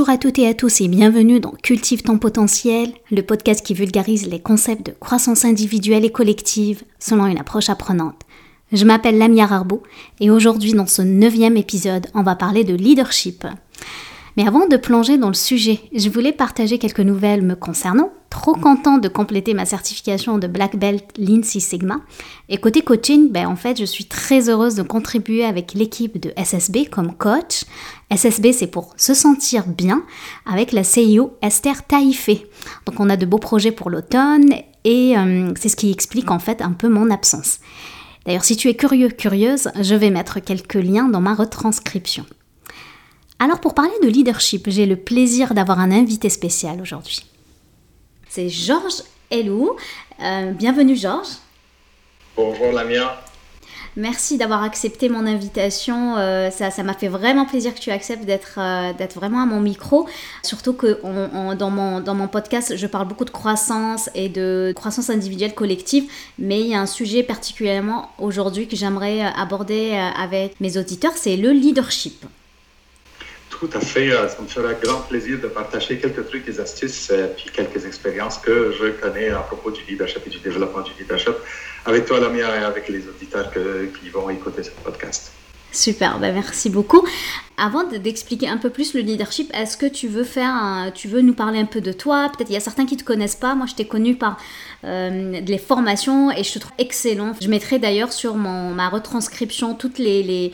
Bonjour à toutes et à tous et bienvenue dans Cultive ton potentiel, le podcast qui vulgarise les concepts de croissance individuelle et collective selon une approche apprenante. Je m'appelle Lamia Arbo et aujourd'hui dans ce neuvième épisode, on va parler de leadership. Mais avant de plonger dans le sujet, je voulais partager quelques nouvelles me concernant. Trop content de compléter ma certification de Black Belt Lean Sigma. Et côté coaching, ben en fait, je suis très heureuse de contribuer avec l'équipe de SSB comme coach. SSB, c'est pour se sentir bien avec la CIO Esther Taïfé. Donc on a de beaux projets pour l'automne et euh, c'est ce qui explique en fait un peu mon absence. D'ailleurs, si tu es curieux, curieuse, je vais mettre quelques liens dans ma retranscription. Alors pour parler de leadership, j'ai le plaisir d'avoir un invité spécial aujourd'hui. C'est Georges Elou. Euh, bienvenue Georges. Bonjour Lamia. Merci d'avoir accepté mon invitation. Euh, ça, m'a fait vraiment plaisir que tu acceptes d'être euh, vraiment à mon micro. Surtout que dans, mon, dans mon podcast, je parle beaucoup de croissance et de croissance individuelle collective. Mais il y a un sujet particulièrement aujourd'hui que j'aimerais aborder avec mes auditeurs, c'est le leadership. Tout à fait. Euh, ça me fera grand plaisir de partager quelques trucs et astuces et euh, puis quelques expériences que je connais à propos du leadership et du développement du leadership avec toi, Lamia, et avec les auditeurs qui vont écouter ce podcast. Super, ben merci beaucoup. Avant d'expliquer un peu plus le leadership, est-ce que tu veux faire, tu veux nous parler un peu de toi? Peut-être il y a certains qui te connaissent pas. Moi, je t'ai connu par euh, les formations et je te trouve excellent. Je mettrai d'ailleurs sur ma retranscription toutes les,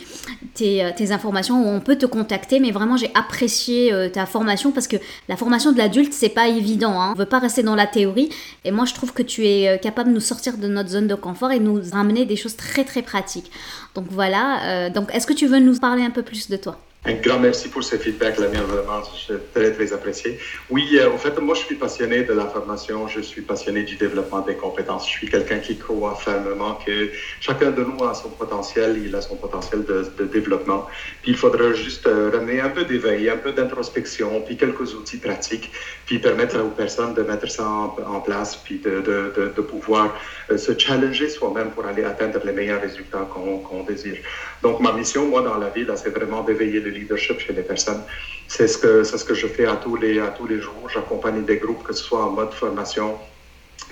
euh, tes, informations où on peut te contacter. Mais vraiment, j'ai apprécié euh, ta formation parce que la formation de l'adulte, c'est pas évident. Hein. On veut pas rester dans la théorie. Et moi, je trouve que tu es capable de nous sortir de notre zone de confort et nous ramener des choses très très pratiques. Donc voilà. donc, est-ce que tu veux nous parler un peu plus de toi? Un grand merci pour ce feedback, la vraiment, je très, très apprécié. Oui, euh, en fait, moi, je suis passionné de la formation, je suis passionné du développement des compétences. Je suis quelqu'un qui croit fermement que chacun de nous a son potentiel, il a son potentiel de, développement. Puis il faudra juste euh, ramener un peu d'éveil, un peu d'introspection, puis quelques outils pratiques, puis permettre aux personnes de mettre ça en, place, puis de, de, de pouvoir euh, se challenger soi-même pour aller atteindre les meilleurs résultats qu'on désire. Donc, ma mission, moi, dans la vie, c'est vraiment d'éveiller le leadership chez les personnes. C'est ce que, c'est ce que je fais à tous les, à tous les jours. J'accompagne des groupes, que ce soit en mode formation,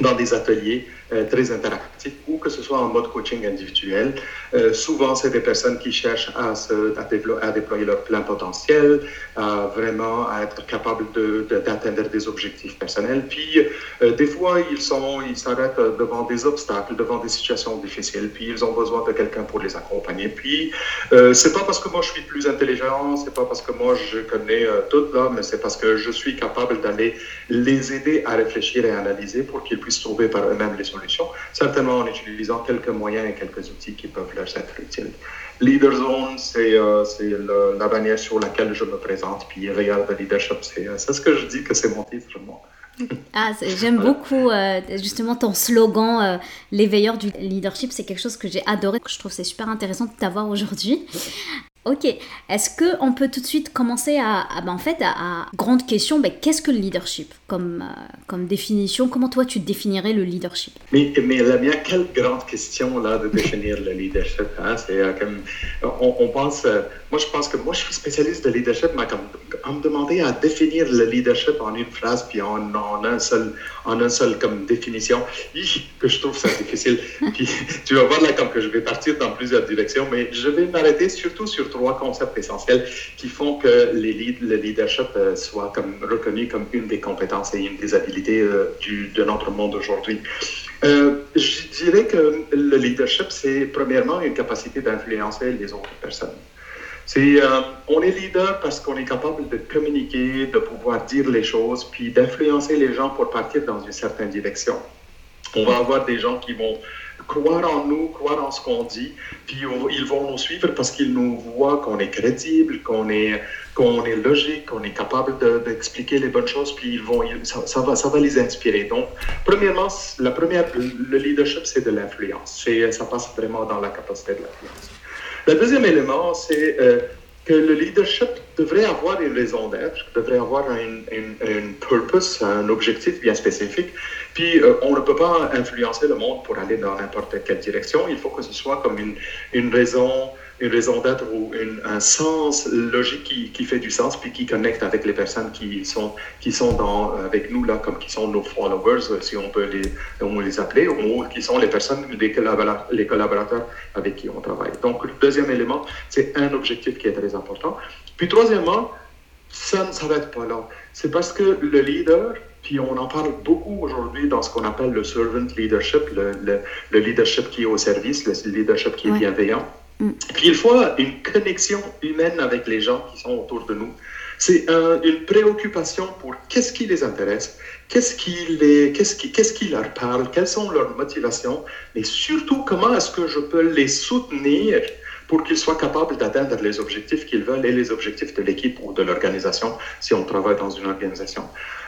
dans des ateliers très interactifs ou que ce soit en mode coaching individuel. Euh, souvent, c'est des personnes qui cherchent à, se, à, déployer leur plein potentiel, à vraiment être capables d'atteindre de, des objectifs personnels. Puis, euh, des fois, ils sont, ils s'arrêtent devant des obstacles, devant des situations difficiles, puis ils ont besoin de quelqu'un pour les accompagner. Puis, c'est pas parce que moi je suis plus intelligent, c'est pas parce que moi je connais tout là, mais c'est parce que je suis capable d'aller les aider à réfléchir et analyser pour qu'ils puissent trouver par eux-mêmes les solutions, certainement en utilisant quelques moyens et quelques outils qui peuvent leur être utiles. Leader Zone, c'est euh, la bannière sur laquelle je me présente, puis Real de Leadership, euh, c'est ce que je dis que c'est mon titre. Ah, j'aime beaucoup euh, justement ton slogan, l'éveilleur du leadership. C'est quelque chose que j'ai adoré. Je trouve c'est super intéressant de t'avoir aujourd'hui. Ok, est-ce qu'on peut tout de suite commencer à, ben, en fait, à, grande question, ben, qu'est-ce que le leadership comme, euh, comme définition? Comment toi tu définirais le leadership? Mais, mais la mienne, quelle grande question là de définir le leadership. Hein? C'est euh, comme, on, pense, euh, moi je pense que moi je suis spécialiste de leadership, mais comme, on me demandait à définir le leadership en une phrase puis en, en un seul, en un seul comme définition, que je trouve ça difficile. puis tu vas voir là comme que je vais partir dans plusieurs directions, mais je vais m'arrêter surtout sur trois concepts essentiels qui font que les le leadership euh, soit comme reconnu comme une des compétences et une des habilités euh, du, de notre monde aujourd'hui. Euh, je dirais que le leadership, c'est premièrement une capacité d'influencer les autres personnes. C'est, on est leader parce qu'on est capable de communiquer, de pouvoir dire les choses, puis d'influencer les gens pour partir dans une certaine direction. On va avoir des gens qui vont croire en nous, croire en ce qu'on dit, puis ils vont nous suivre parce qu'ils nous voient qu'on est crédible, qu'on est, qu'on est logique, qu'on est capable d'expliquer les bonnes choses, puis ils vont, ça, va, ça va les inspirer. Donc, premièrement, la première, le leadership, c'est de l'influence. Ça passe vraiment dans la capacité de l'influence. Le deuxième élément, c'est euh, que le leadership devrait avoir une raison d'être, devrait avoir un, purpose, un objectif bien spécifique. Puis euh, on ne peut pas influencer le monde pour aller dans n'importe quelle direction. Il faut que ce soit comme une, raison une raison d'être ou un sens logique qui, fait du sens, puis qui connecte avec les personnes qui sont, qui sont avec nous, là, comme qui sont nos followers, si on peut les, on les appeler, ou qui sont les personnes, les collaborateurs, collaborateurs avec qui on travaille. Donc, le deuxième élément, c'est un objectif qui est très important. Puis, troisièmement, ça ne s'arrête pas là. C'est parce que le leader, puis on en parle beaucoup aujourd'hui dans ce qu'on appelle le servant leadership, le, le, leadership qui est au service, le leadership qui est bienveillant. Mm. Puis il faut une connexion humaine avec les gens qui sont autour de nous. C'est une préoccupation pour qu'est-ce qui les intéresse, qu'est-ce qui, les, qu'est-ce, qui, qu'est-ce qui leur parle, quelles sont leurs motivations, mais surtout comment est-ce que je peux les soutenir pour qu'ils soient capables d'atteindre les objectifs qu'ils veulent et les objectifs de l'équipe ou de l'organisation si on travaille dans une organisation.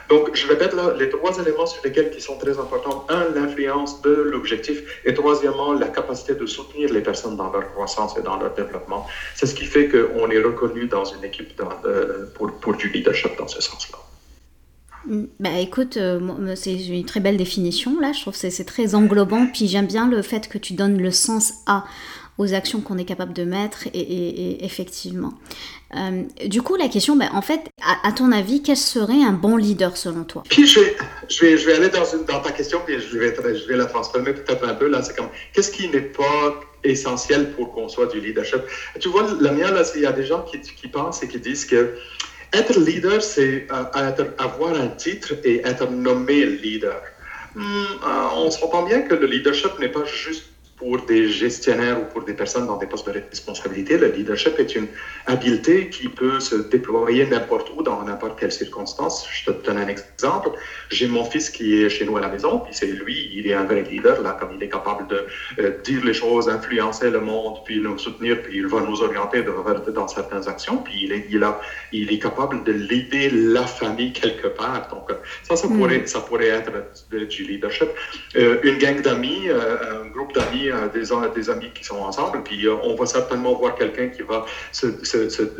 Donc, je répète là, les trois éléments sur lesquels qui sont très importants. Un, l'influence de l'objectif. Et troisièmement, la capacité de soutenir les personnes dans leur croissance et dans leur développement. C'est ce qui fait qu'on est reconnu dans une équipe euh, pour, pour du leadership dans ce sens-là. Bah écoute, euh, c'est une très belle définition là, je trouve que c'est très englobant, puis j'aime bien le fait que tu donnes le sens à aux actions qu'on est capable de mettre et, effectivement. Euh, du coup, la question, ben, en fait, à, ton avis, quel serait un bon leader selon toi? Puis je vais, je vais, je vais aller dans, ta question, puis je vais, la transformer peut-être un peu. Là, c'est comme, qu'est-ce qui n'est pas essentiel pour qu'on soit du leadership? Tu vois, la mienne, là, il y a des gens qui, pensent et qui disent que être leader, c'est euh, avoir un titre et être nommé leader. Hmm, euh, on se comprend bien que le leadership n'est pas juste pour des gestionnaires ou pour des personnes dans des postes de responsabilité, le leadership est une habileté qui peut se déployer n'importe où, dans n'importe quelle circonstance. Je te donne un exemple. J'ai mon fils qui est chez nous à la maison, puis c'est lui, il est un vrai leader, là, comme il est capable de euh, dire les choses, influencer le monde, puis nous soutenir, puis il va nous orienter dans certaines actions, puis il est, il a, il est capable de l'aider la famille quelque part. Donc, ça, ça, hmm. pourrait, ça pourrait être du leadership. Euh, une gang d'amis, euh, un groupe d'amis, des, des, amis qui sont ensemble, puis euh, on va certainement voir quelqu'un qui va se,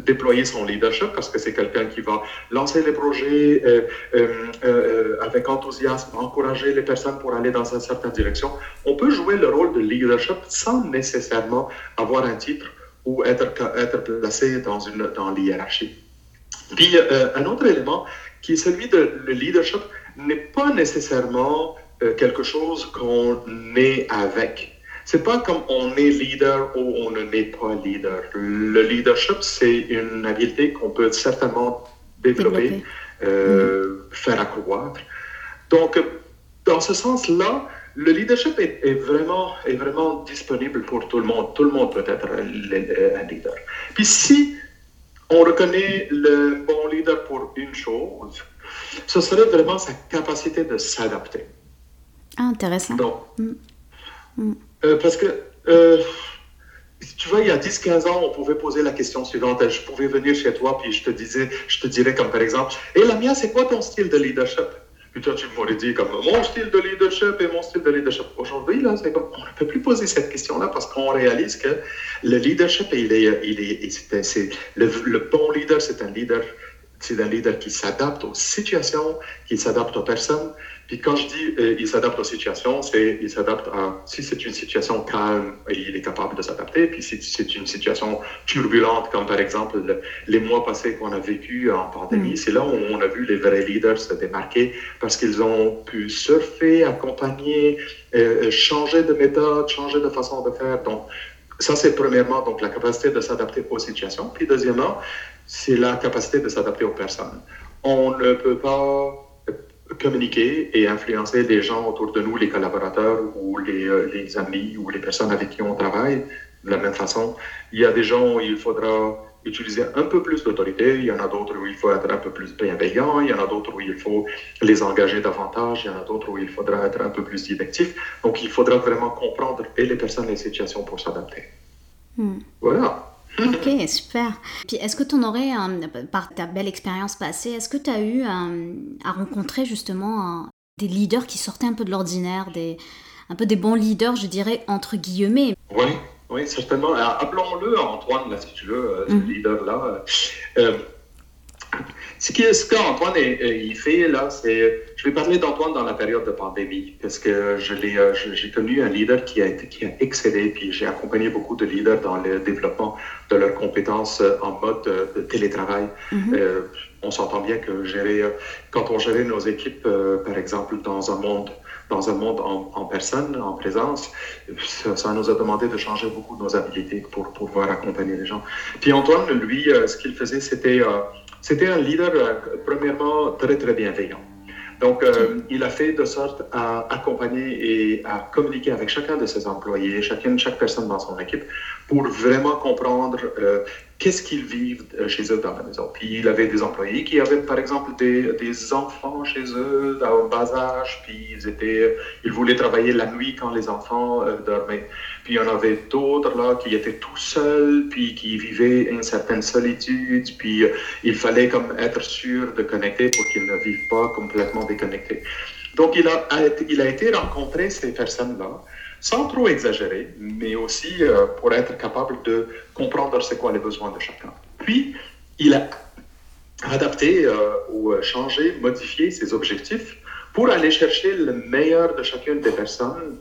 déployer son leadership parce que c'est quelqu'un qui va lancer les projets euh, euh, avec enthousiasme, encourager les personnes pour aller dans une certaine direction. On peut jouer le rôle de leadership sans nécessairement avoir un titre ou être, placé dans, une, dans l'hiérarchie. Puis un autre élément qui est celui de le leadership n'est pas nécessairement quelque chose qu'on est avec. C'est pas comme on est leader ou on ne n'est pas leader. Le leadership, c'est une habileté qu'on peut certainement développer, euh, faire accroître. Donc, dans ce sens-là, le leadership est, vraiment, est vraiment disponible pour tout le monde. Tout le monde peut être un leader. Puis si on reconnaît le bon leader pour une chose, ce serait vraiment sa capacité de s'adapter. Ah, intéressant. Donc, mm. Mm. Euh, parce que, euh, tu vois, il y a 10-15 ans, on pouvait poser la question suivante. Je pouvais venir chez toi, puis je te disais, je te dirais comme par exemple, et la mienne, c'est quoi ton style de leadership? Puis toi, tu m'aurais dit comme mon style de leadership et mon style de leadership. Aujourd'hui, là, c'est comme, on ne peut plus poser cette question-là parce qu'on réalise que le leadership, il est, il est, c'est, le, le bon leader, c'est un leader, c'est un leader qui s'adapte aux situations, qui s'adapte aux personnes, puis quand je dis euh, il s'adapte aux situations, c'est il s'adapte à si c'est une situation calme, il est capable de s'adapter. Puis si c'est une situation turbulente, comme par exemple les mois passés qu'on a vécu en pandémie, mm. c'est là où on a vu les vrais leaders se démarquer parce qu'ils ont pu surfer, accompagner, euh, euh, changer de méthode, changer de façon de faire. Donc ça c'est premièrement donc la capacité de s'adapter aux situations. Puis deuxièmement, c'est la capacité de s'adapter aux personnes. On ne peut pas communiquer et influencer les gens autour de nous, les collaborateurs ou les, euh, les, amis ou les personnes avec qui on travaille de la même façon. Il y a des gens où il faudra utiliser un peu plus d'autorité, il y en a d'autres où il faut être un peu plus bienveillant, il y en a d'autres où il faut les engager davantage, il y en a d'autres où il faudra être un peu plus directif. Donc il faudra vraiment comprendre et les personnes et les situations pour s'adapter. Hmm. Voilà. Ok, super. Puis est-ce que tu en aurais, par ta belle expérience passée, est-ce que tu as eu à rencontrer justement des leaders qui sortaient un peu de l'ordinaire, des, un peu des bons leaders, je dirais, entre guillemets? Oui, oui, certainement. Appelons-le Antoine, là, si tu veux, euh, ce mm. leader-là. Euh, Ce qu'Antoine il fait là, c'est. Je vais parler d'Antoine dans la période de pandémie, parce que j'ai connu un leader qui a, qui a excellé, puis j'ai accompagné beaucoup de leaders dans le développement de leurs compétences en mode de, télétravail. Mm-hmm. on s'entend bien que gérer, quand on gérait nos équipes, par exemple, dans un monde dans un monde en, personne, en présence, ça, nous a demandé de changer beaucoup de nos habilités pour, pouvoir accompagner les gens. Puis Antoine, lui, euh, ce qu'il faisait, c'était euh, c'était un leader, euh, premièrement, très, très bienveillant. Donc, il a fait de sorte à accompagner et à communiquer avec chacun de ses employés, chacune, chaque personne dans son équipe, pour vraiment comprendre qu'est-ce qu'ils vivent euh, chez eux dans la maison. Puis il avait des employés qui avaient, par exemple, des, enfants chez eux, à bas âge, puis ils, étaient, ils voulaient travailler la nuit quand les enfants euh, dormaient. Puis il y en avait d'autres là qui étaient tout seuls, puis qui vivaient une certaine solitude, puis euh, il fallait comme être sûr de connecter pour qu'ils ne vivent pas complètement déconnectés. Donc il a, il a été rencontrer ces personnes-là sans trop exagérer, mais aussi euh, pour être capable de comprendre c'est quoi les besoins de chacun. Puis, il a adapté euh, ou changé, modifié ses objectifs pour aller chercher le meilleur de chacune des personnes,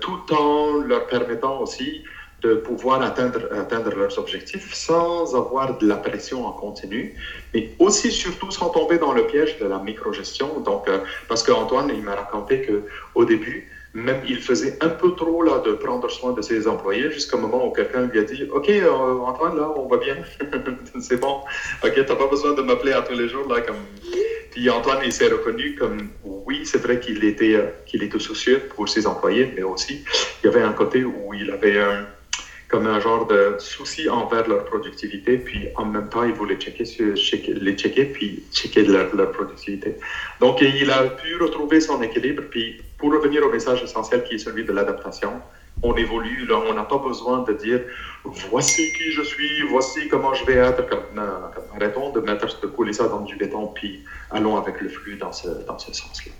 tout en leur permettant aussi de pouvoir atteindre, atteindre leurs objectifs sans avoir de la pression en continu, mais aussi surtout sans tomber dans le piège de la microgestion. Donc, parce qu'Antoine, il m'a raconté qu'au début, même il faisait un peu trop là, de prendre soin de ses employés jusqu'au moment où quelqu'un lui a dit Ok, euh, Antoine, là, on va bien. c'est bon. Ok, t'as pas besoin de m'appeler à tous les jours. Là, comme... Puis Antoine, il s'est reconnu comme Oui, c'est vrai qu'il était, euh, était soucieux pour ses employés, mais aussi, il y avait un côté où il avait un comme un genre de souci envers leur productivité, puis en même temps, il voulait checker, les checker, puis checker leur, leur, productivité. Donc, il a pu retrouver son équilibre, puis pour revenir au message essentiel qui est celui de l'adaptation, on évolue, on n'a pas besoin de dire voici qui je suis, voici comment je vais être. Arrêtons de mettre de couler ça dans du béton, puis allons avec le flux dans ce, dans ce sens-là.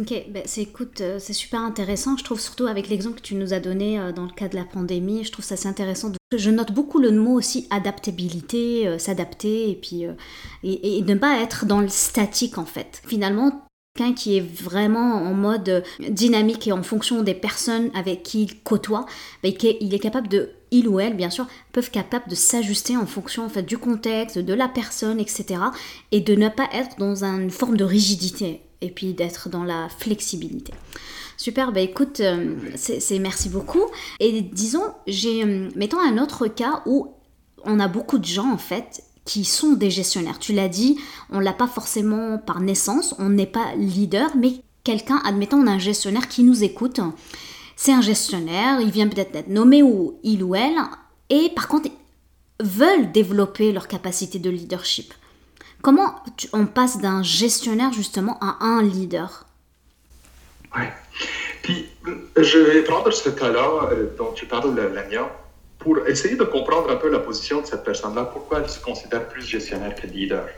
Ok, ben c'est écoute, euh, c'est super intéressant. Je trouve surtout avec l'exemple que tu nous as donné euh, dans le cas de la pandémie, je trouve ça assez intéressant. Je note beaucoup le mot aussi adaptabilité, euh, s'adapter et puis et, ne pas être dans le statique en fait. Finalement, quelqu'un qui est vraiment en mode dynamique et en fonction des personnes avec qui il côtoie, ben, il est capable de il ou elle, bien sûr, peuvent capable de s'ajuster en fonction en fait, du contexte, de la personne, etc. Et de ne pas être dans une forme de rigidité et puis d'être dans la flexibilité. Super, bah écoute, euh, c'est merci beaucoup. Et disons, j'ai, euh, mettons un autre cas où on a beaucoup de gens en fait qui sont des gestionnaires. Tu l'as dit, on l'a pas forcément par naissance, on n'est pas leader, mais quelqu'un, admettons, on a un gestionnaire qui nous écoute. C'est un gestionnaire, il vient peut-être d'être nommé ou il ou elle, et par contre veulent développer leur capacité de leadership. Comment on passe d'un gestionnaire justement à un leader? Oui. Puis, je vais prendre ce cas-là euh, dont tu parles, Lamia, pour essayer de comprendre un peu la position de cette personne-là, pourquoi elle se considère plus gestionnaire que leader.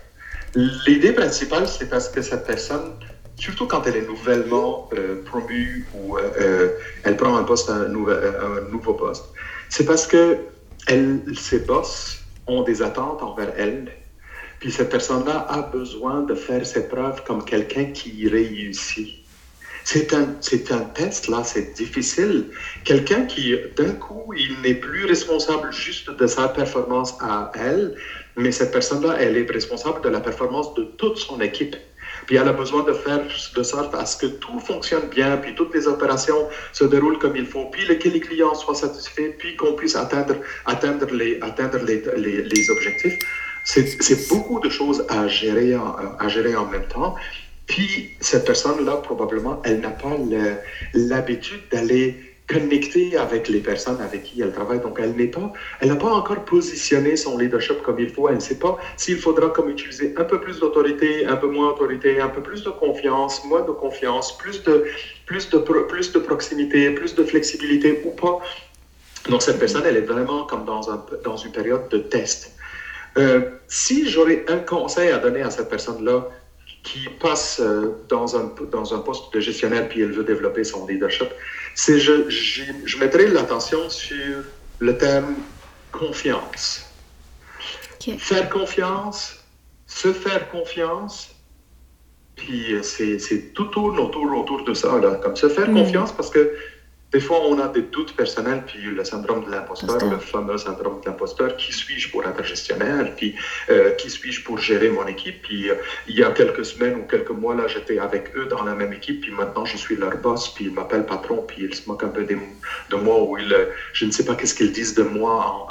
L'idée principale, c'est parce que cette personne, surtout quand elle est nouvellement euh, promue ou euh, elle prend un poste, un, nouveau poste, c'est parce que ses boss ont des attentes envers elle puis cette personne-là a besoin de faire ses preuves comme quelqu'un qui réussit. C'est un, c'est un test, là, c'est difficile. Quelqu'un qui, d'un coup, il n'est plus responsable juste de sa performance à elle, mais cette personne-là, elle est responsable de la performance de toute son équipe. Puis elle a besoin de faire de sorte à ce que tout fonctionne bien, puis toutes les opérations se déroulent comme il faut, puis que les clients soient satisfaits, puis qu'on puisse atteindre, atteindre, les, atteindre les, les, les objectifs. C'est beaucoup de choses à gérer, à gérer en même temps. Puis cette personne-là, probablement, elle n'a pas l'habitude d'aller connecter avec les personnes avec qui elle travaille. Donc, elle n'est pas, elle n'a pas encore positionné son leadership comme il faut. Elle ne sait pas s'il faudra comme utiliser un peu plus d'autorité, un peu moins d'autorité, un peu plus de confiance, moins de confiance, plus de, plus de, plus de proximité, plus de flexibilité ou pas. Donc, cette personne, elle est vraiment comme dans, un, dans une période de test. Euh, si j'aurais un conseil à donner à cette personne-là qui passe euh, dans, un, dans un poste de gestionnaire puis elle veut développer son leadership, c'est je, je, je mettrai l'attention sur le terme confiance. Faire confiance se faire confiance, puis c'est tout tourne autour, autour de ça, là, comme se faire mm. confiance parce que des fois, on a des doutes personnels, puis le syndrome de l'imposteur, le fameux syndrome de l'imposteur, qui suis-je pour être gestionnaire, puis euh, qui suis-je pour gérer mon équipe? Puis euh, il y a quelques semaines ou quelques mois, là, j'étais avec eux dans la même équipe, puis maintenant je suis leur boss, puis ils m'appellent patron, puis ils se moquent un peu de, moi, ou ils, euh, je ne sais pas qu'est-ce qu'ils disent de moi.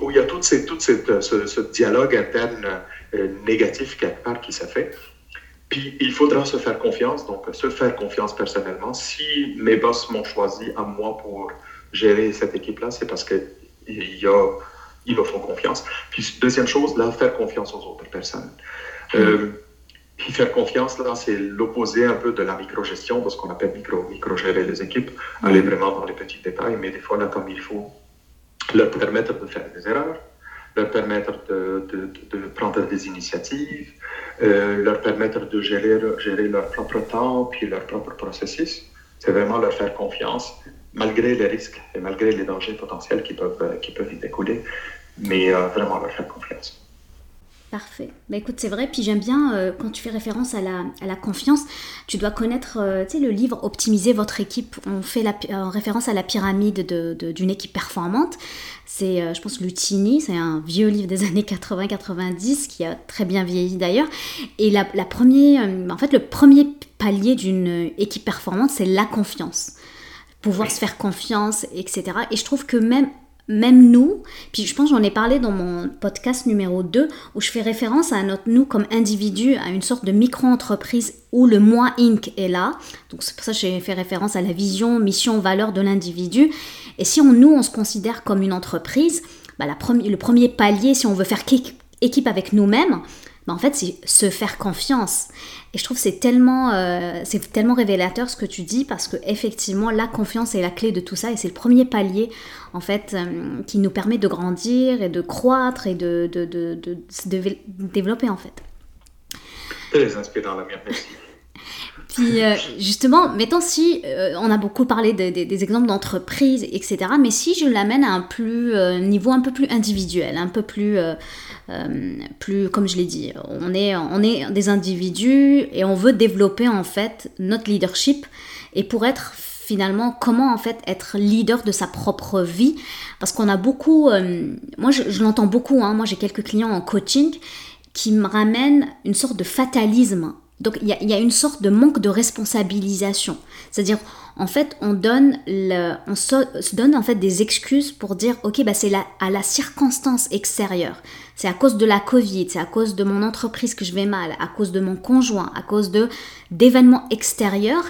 où il y a tout, ces, toute cette, ce, ce, dialogue interne négatif quelque part qui s'est fait. Puis il faudra se faire confiance, donc se faire confiance personnellement. Si mes boss m'ont choisi à moi pour gérer cette équipe-là, c'est parce qu'ils ils me font confiance. Puis deuxième chose, là, faire confiance aux autres personnes. Euh, puis faire confiance, là, c'est l'opposé un peu de la micro-gestion, de ce qu'on appelle micro, micro-gérer les équipes, aller vraiment dans les petits détails, mais des fois, là, comme il faut leur permettre de faire des erreurs, leur permettre de, de, prendre des initiatives, euh, leur permettre de gérer, gérer leur propre temps, puis leur propre processus. C'est vraiment leur faire confiance, malgré les risques et malgré les dangers potentiels qui peuvent, qui peuvent y découler, mais euh, vraiment leur faire confiance. Parfait. Bah écoute, c'est vrai. Puis j'aime bien euh, quand tu fais référence à la, à la confiance, tu dois connaître euh, le livre Optimiser votre équipe. On fait la, euh, référence à la pyramide d'une de, équipe performante. C'est, je pense, Lutini. C'est un vieux livre des années 80-90 qui a très bien vieilli d'ailleurs. Et la, la première, en fait, le premier palier d'une équipe performante, c'est la confiance. Pouvoir se faire confiance, etc. Et je trouve que même même nous, puis je pense j'en ai parlé dans mon podcast numéro 2 où je fais référence à notre nous comme individu, à une sorte de micro-entreprise où le moi Inc. est là. Donc c'est pour ça que j'ai fait référence à la vision, mission, valeur de l'individu. Et si on, nous, on se considère comme une entreprise, bah, la le premier palier, si on veut faire équipe avec nous-mêmes, bah, en fait, c'est se faire confiance. Et je trouve c'est tellement, euh, c'est tellement révélateur ce que tu dis parce que effectivement, la confiance est la clé de tout ça et c'est le premier palier en fait euh, qui nous permet de grandir et de croître et de, de, de, de se développer en fait. Très inspirant, la mienne, merci. Puis euh, justement, mettons si on a beaucoup parlé des exemples d'entreprises, etc. Mais si je l'amène à un plus niveau un peu plus individuel, un peu plus plus, comme je l'ai dit, on est, on est des individus et on veut développer en fait notre leadership. Et pour être finalement comment en fait être leader de sa propre vie parce qu'on a beaucoup euh, moi je, l'entends beaucoup hein, moi j'ai quelques clients en coaching qui me ramènent une sorte de fatalisme donc il y, a une sorte de manque de responsabilisation c'est à dire en fait, on donne, on se, donne en fait des excuses pour dire, ok, bah c'est à la circonstance extérieure. C'est à cause de la Covid, c'est à cause de mon entreprise que je vais mal, à cause de mon conjoint, à cause de d'événements extérieurs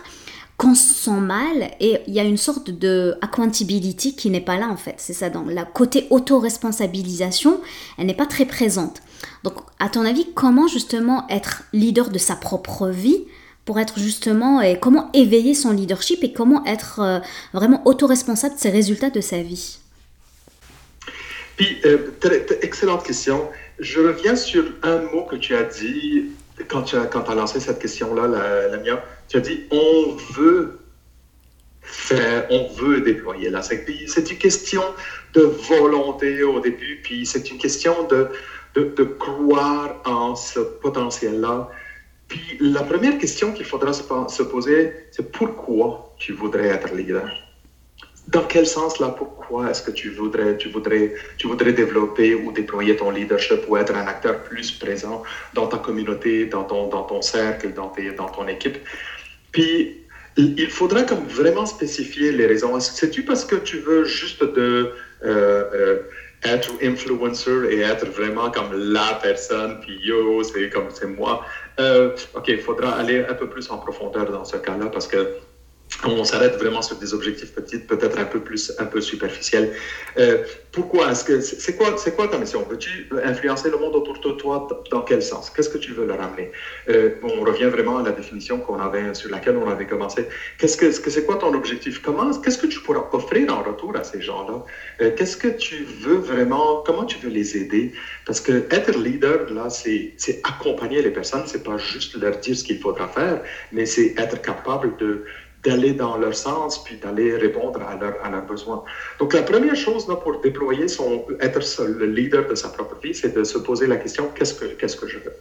qu'on se sent mal et il y a une sorte de accountability qui n'est pas là en fait. C'est ça, dans la côté auto-responsabilisation, elle n'est pas très présente. Donc, à ton avis, comment justement être leader de sa propre vie pour être justement et comment éveiller son leadership et comment être euh, vraiment autoresponsable de ses résultats de sa vie? Puis, euh, excellente question. Je reviens sur un mot que tu as dit quand tu as, quand as lancé cette question-là, la, mienne. Tu as dit on veut faire, on veut déployer la C'est une question de volonté au début, puis c'est une question de, de, croire en ce potentiel-là. Puis la première question qu'il faudra se poser, c'est pourquoi tu voudrais être leader? Dans quel sens là Pourquoi est-ce que tu voudrais, tu, voudrais, tu voudrais développer ou déployer ton leadership ou être un acteur plus présent dans ta communauté, dans ton, dans ton cercle, dans, tes, dans ton équipe? Puis il faudra comme vraiment spécifier les raisons. C'est-tu parce que tu veux juste de... Euh, euh, être influencer et être vraiment comme la personne, puis yo, c'est comme c'est moi. Euh, ok, il faudra aller un peu plus en profondeur dans ce cas-là parce que on s'arrête vraiment sur des objectifs petits, peut-être un peu plus, un peu superficiels. Euh, pourquoi Est-ce que c'est quoi, c'est quoi ta mission? Veux-tu influencer le monde autour de toi Dans quel sens? Qu'est-ce que tu veux leur amener? Euh, On revient vraiment à la définition qu'on avait, sur laquelle on avait commencé. Qu'est-ce que, c'est quoi ton objectif? Comment, qu'est-ce que tu pourras offrir en retour à ces gens-là? Euh, Qu'est-ce que tu veux vraiment Comment tu veux les aider? Parce que être leader là, c'est accompagner les personnes. C'est pas juste leur dire ce qu'il faudra faire, mais c'est être capable de d'aller dans leur sens, puis d'aller répondre à, leur, à leurs besoins. Donc la première chose pour déployer son, être le leader de sa propre vie, c'est de se poser la question, qu'est-ce que, qu'est-ce que je veux?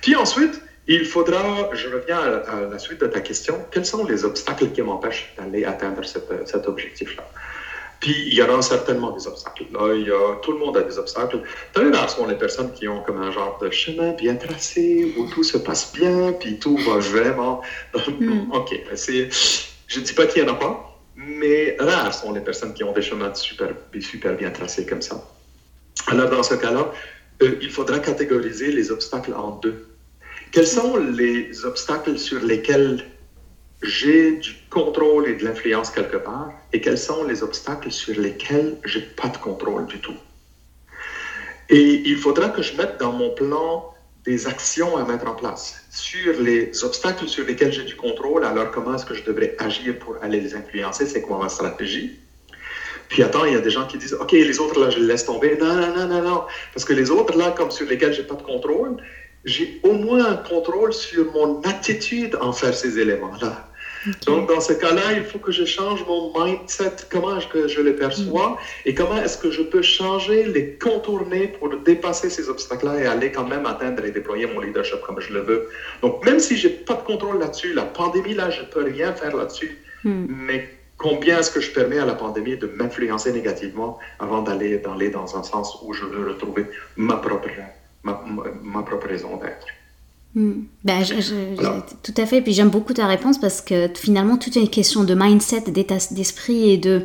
Puis ensuite, il faudra, je reviens à, la suite de ta question, quels sont les obstacles qui m'empêchent d'aller atteindre cet objectif-là? Puis il y aura certainement des obstacles. Là, il y a, tout le monde a des obstacles. Très rares sont les personnes qui ont comme un genre de chemin bien tracé, où tout se passe bien, puis tout va vraiment. Mm. OK, c'est, je ne dis pas qu'il n'y en a pas, mais rares sont les personnes qui ont des chemins super, super bien tracés comme ça. Alors dans ce cas-là, euh, il faudra catégoriser les obstacles en deux. Quels sont les obstacles sur lesquels j'ai du contrôle et de l'influence quelque part et quels sont les obstacles sur lesquels j'ai pas de contrôle du tout. Et il faudra que je mette dans mon plan des actions à mettre en place sur les obstacles sur lesquels j'ai du contrôle. Alors, comment est-ce que je devrais agir pour aller les influencer? C'est quoi ma stratégie? Puis attends, il y a des gens qui disent, OK, les autres, là, je les laisse tomber. Non, non, non, non, non. Parce que les autres, là, comme sur lesquels j'ai pas de contrôle, j'ai au moins un contrôle sur mon attitude envers ces éléments-là. Donc, dans ce cas-là, il faut que je change mon mindset, comment est-ce que je les perçois et comment est-ce que je peux changer, les contourner pour dépasser ces obstacles-là et aller quand même atteindre et déployer mon leadership comme je le veux. Donc, même si j'ai pas de contrôle là-dessus, la pandémie, là, je peux rien faire là-dessus, hmm. mais combien est-ce que je permets à la pandémie de m'influencer négativement avant d'aller dans un sens où je veux retrouver ma propre, ma propre raison d'être? Hmm. Ben, tout à fait. Puis j'aime beaucoup ta réponse parce que finalement, tout est une question de mindset, d'état d'esprit et de.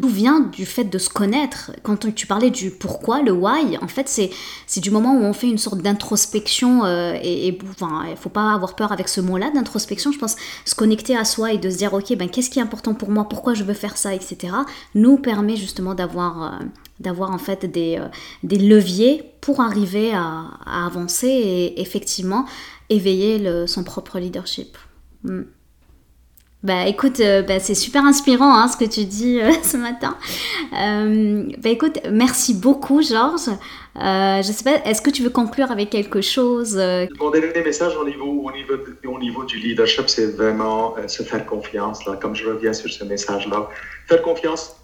D'où vient du fait de se connaître Quand tu parlais du pourquoi, le why, en fait, c'est du moment où on fait une sorte d'introspection. Euh, et, il enfin, faut pas avoir peur avec ce mot-là, d'introspection. Je pense se connecter à soi et de se dire, ok, ben, qu'est-ce qui est important pour moi? Pourquoi je veux faire ça, etc. nous permet justement d'avoir euh, d'avoir en fait des, euh, des, leviers pour arriver à, avancer et effectivement éveiller le, son propre leadership. Hmm. Bah écoute, euh, bah, c'est super inspirant hein, ce que tu dis euh, ce matin. bah écoute, merci beaucoup Georges. je sais pas, est-ce que tu veux conclure avec quelque chose Mon dernier message au niveau, au niveau, au niveau du leadership, c'est vraiment se faire confiance. Là, comme je reviens sur ce message-là, faire confiance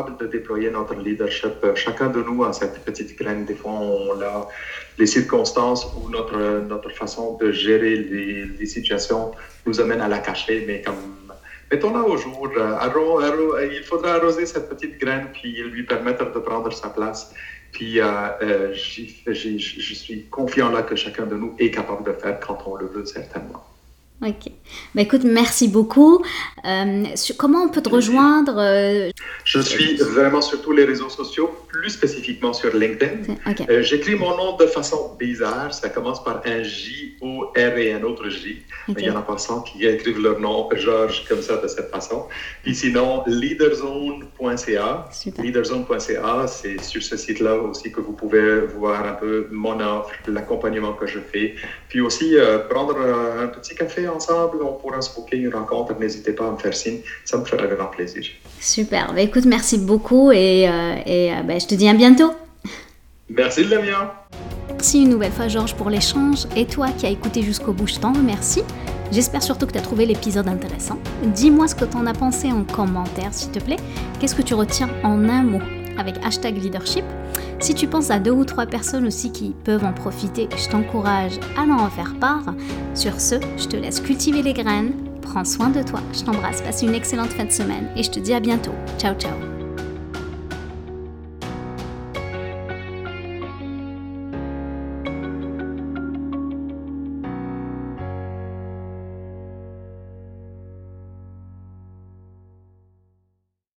de déployer notre leadership. Euh, chacun de nous a cette petite graine. Des fois, on a les circonstances ou notre, notre façon de gérer les, situations nous amène à la cacher, mais comme mettons-la au jour. Euh, il faudra arroser cette petite graine puis lui permettre de prendre sa place. Puis euh, je suis confiant là que chacun de nous est capable de faire quand on le veut, certainement. Ok. Bah écoute, merci beaucoup. Euh, comment on peut te rejoindre euh, Je suis vraiment sur tous les réseaux sociaux, plus spécifiquement sur LinkedIn. Euh, j'écris mon nom de façon bizarre. Ça commence par un J, O, R et un autre J. Il y en a pas 100 qui écrivent leur nom, Georges, comme ça, de cette façon. Puis sinon, leaderzone.ca. Leaderzone.ca, c'est sur ce site-là aussi que vous pouvez voir un peu mon offre, l'accompagnement que je fais. Puis aussi, prendre un petit café ensemble, on pourra se booker une rencontre. N'hésitez pas à me faire signe, ça me fera grand plaisir. Super, bah, écoute, merci beaucoup et, euh, et euh, bah, je te dis à bientôt. Merci de mien. Merci une nouvelle fois Georges pour l'échange et toi qui as écouté jusqu'au bout, je t'en remercie. J'espère surtout que tu as trouvé l'épisode intéressant. Dis-moi ce que tu en as pensé en commentaire s'il te plaît. Qu'est-ce que tu retiens en un mot avec hashtag leadership? Si tu penses à deux ou trois personnes aussi qui peuvent en profiter, je t'encourage à en faire part. Sur ce, je te laisse cultiver les graines. Prends soin de toi. Je t'embrasse. Passe une excellente fin de semaine et je te dis à bientôt. Ciao ciao.